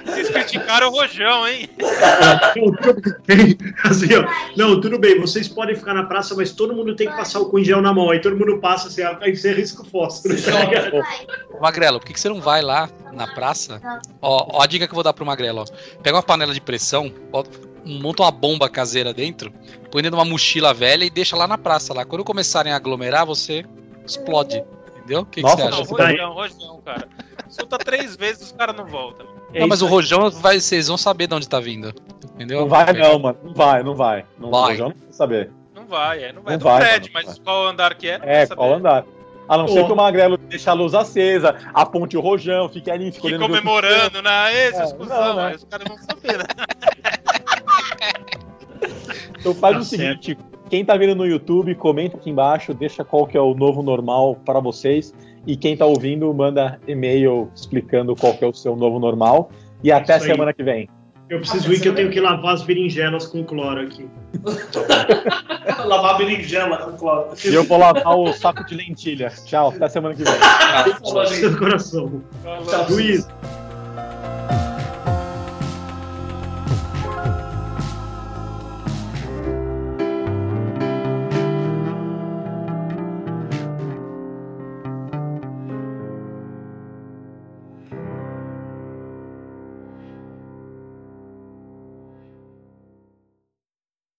Vocês criticaram o rojão, hein? Não, tudo bem. Assim, ó. Não, tudo bem, vocês podem ficar na praça, mas todo mundo tem que passar o gel na mão. Aí todo mundo passa, assim, aí você risca o fósforo. Tá? Magrelo, por que, que você não vai lá na praça? Ó, ó a dica que eu vou dar pro Magrelo, ó. Pega uma panela de pressão, bota- monta uma bomba caseira dentro, põe dentro de uma mochila velha e deixa lá na praça lá. Quando começarem a aglomerar, você explode. Entendeu? O que, que Nossa, você Não, acha? tá rojão, rojão, cara. Solta três vezes os caras não voltam. É Não, mas o rojão vai, vocês vão saber de onde tá vindo. Entendeu? Não vai, não, mano. Não vai, não vai. Não Vai. Eu já não quero saber. Não vai, é, não vai. Não do vai, prédio, mano, mas não qual andar que é? não É, vai saber. qual andar? A não ser que o Magrelo deixe a luz acesa, aponte o rojão, fique ali Que escolhendo. comemorando, né? Esses É, cuzão, não, né? mas os caras vão saber, né? Então faz Tá o seguinte: quem tá vendo no YouTube, comenta aqui embaixo, deixa qual que é o novo normal para vocês. E quem tá ouvindo, manda e-mail explicando qual que é o seu novo normal. E até Isso aí. semana que vem. Eu preciso ir que eu tenho que lavar as berinjelas com cloro aqui. Lavar berinjela com cloro. E eu vou lavar o saco de lentilha. Tchau, até semana que vem. Gente. Seu coração. Tchau. Luiz,